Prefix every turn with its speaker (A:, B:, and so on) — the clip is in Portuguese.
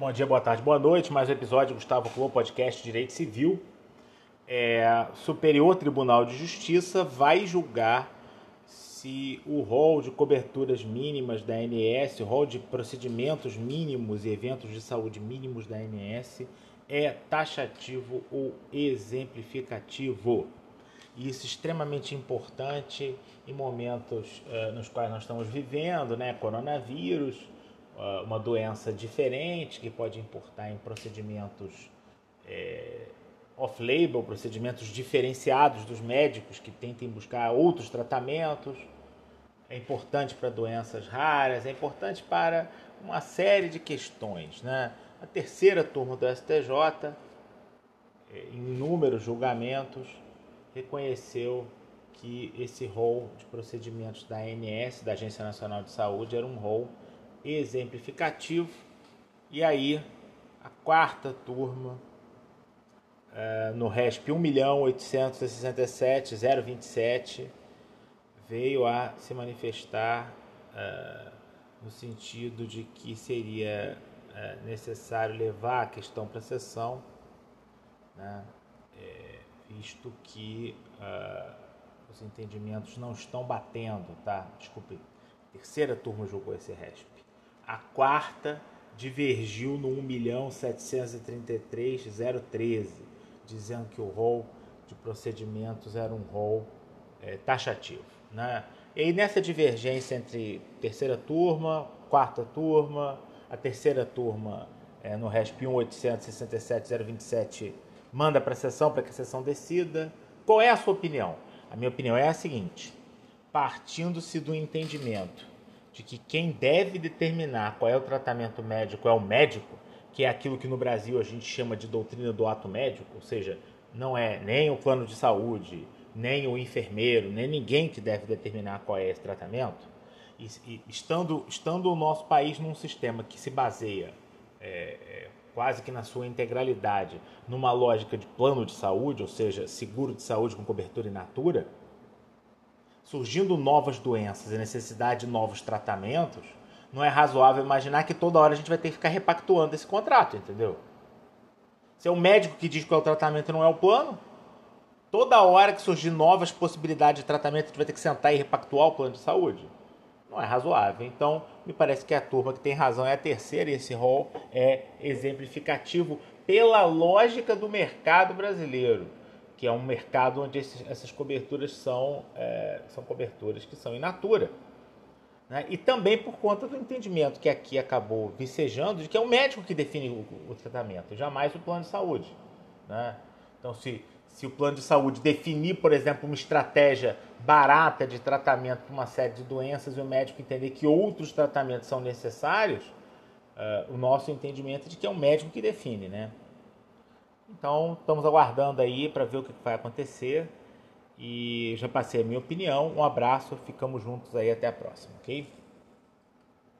A: Bom dia, boa tarde, boa noite. Mais um episódio do Gustavo Clô, podcast Direito Civil. É, Superior Tribunal de Justiça vai julgar se o rol de coberturas mínimas da ANS, o rol de procedimentos mínimos e eventos de saúde mínimos da ANS é taxativo ou exemplificativo. E isso é extremamente importante em momentos uh, nos quais nós estamos vivendo, né? Coronavírus, uma doença diferente que pode importar em procedimentos é, off-label, procedimentos diferenciados dos médicos que tentem buscar outros tratamentos. É importante para doenças raras, é importante para uma série de questões, né? A terceira turma do STJ, é, em inúmeros julgamentos, reconheceu que esse rol de procedimentos da ANS, da Agência Nacional de Saúde, era um rol exemplificativo. E aí, a quarta turma, uh, no RESP 1.867.027, veio a se manifestar uh, no sentido de que seria uh, necessário levar a questão para a sessão, né? É, visto que os entendimentos não estão batendo, tá? Desculpe, terceira turma julgou esse RESP. A quarta divergiu no 1.733.013, dizendo que o rol de procedimentos era um rol é, taxativo. Né? E nessa divergência entre terceira turma, quarta turma, a terceira turma é, no RESP 1.867.027 manda para a sessão para que a sessão decida. Qual é a sua opinião? A minha opinião é a seguinte: partindo-se do entendimento de que quem deve determinar qual é o tratamento médico é o médico, que é aquilo que no Brasil a gente chama de doutrina do ato médico, ou seja, não é nem o plano de saúde, nem o enfermeiro, nem ninguém que deve determinar qual é esse tratamento. E, e estando, estando o nosso país num sistema que se baseia é, é, quase que na sua integralidade, numa lógica de plano de saúde, ou seja, seguro de saúde com cobertura in natura, surgindo novas doenças e necessidade de novos tratamentos, não é razoável imaginar que toda hora a gente vai ter que ficar repactuando esse contrato, entendeu? Se é o médico que diz qual é o tratamento e não é o plano, toda hora que surgir novas possibilidades de tratamento, a gente vai ter que sentar e repactuar o plano de saúde não é razoável. Então, me parece que a turma que tem razão é a terceira e esse rol é exemplificativo pela lógica do mercado brasileiro, que é um mercado onde esses, essas coberturas são, é, são coberturas que são in natura. Né? E também por conta do entendimento que aqui acabou vicejando de que é o médico que define o, o tratamento, jamais o plano de saúde. Né? Então, se se o plano de saúde definir, por exemplo, uma estratégia barata de tratamento para uma série de doenças e o médico entender que outros tratamentos são necessários, uh, o nosso entendimento é de que é o médico que define, né? Então, estamos aguardando aí para ver o que vai acontecer. E já passei a minha opinião. Um abraço, ficamos juntos aí até a próxima, ok?